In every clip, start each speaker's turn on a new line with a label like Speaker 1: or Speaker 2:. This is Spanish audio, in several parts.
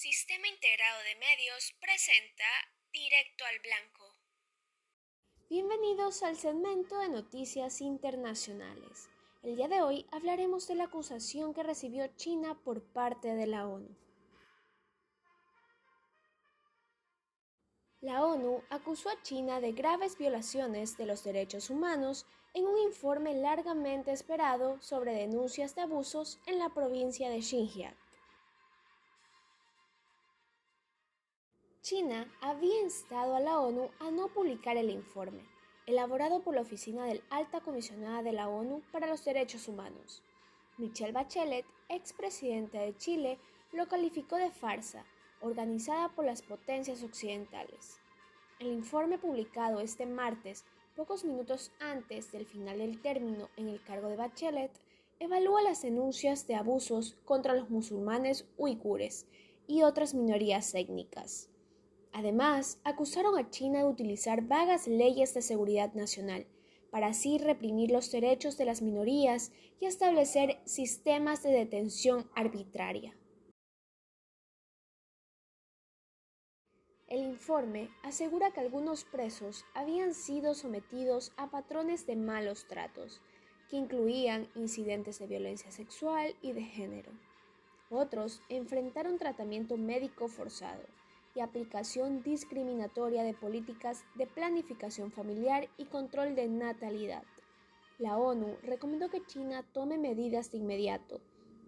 Speaker 1: Sistema Integrado de Medios presenta Directo al Blanco.
Speaker 2: Bienvenidos al segmento de noticias internacionales. El día de hoy hablaremos de la acusación que recibió China por parte de la ONU. La ONU acusó a China de graves violaciones de los derechos humanos en un informe largamente esperado sobre denuncias de abusos en la provincia de Xinjiang. China había instado a la ONU a no publicar el informe, elaborado por la Oficina del Alta Comisionada de la ONU para los Derechos Humanos. Michelle Bachelet, expresidenta de Chile, lo calificó de farsa organizada por las potencias occidentales. El informe publicado este martes, pocos minutos antes del final del término en el cargo de Bachelet, evalúa las denuncias de abusos contra los musulmanes uigures y otras minorías étnicas. Además, acusaron a China de utilizar vagas leyes de seguridad nacional para así reprimir los derechos de las minorías y establecer sistemas de detención arbitraria. El informe asegura que algunos presos habían sido sometidos a patrones de malos tratos, que incluían incidentes de violencia sexual y de género. Otros enfrentaron tratamiento médico forzado y aplicación discriminatoria de políticas de planificación familiar y control de natalidad. La ONU recomendó que China tome medidas de inmediato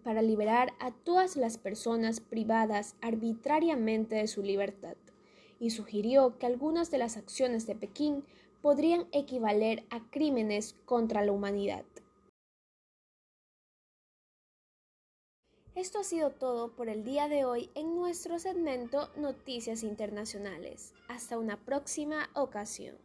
Speaker 2: para liberar a todas las personas privadas arbitrariamente de su libertad y sugirió que algunas de las acciones de Pekín podrían equivaler a crímenes contra la humanidad. Esto ha sido todo por el día de hoy en nuestro segmento Noticias Internacionales. Hasta una próxima ocasión.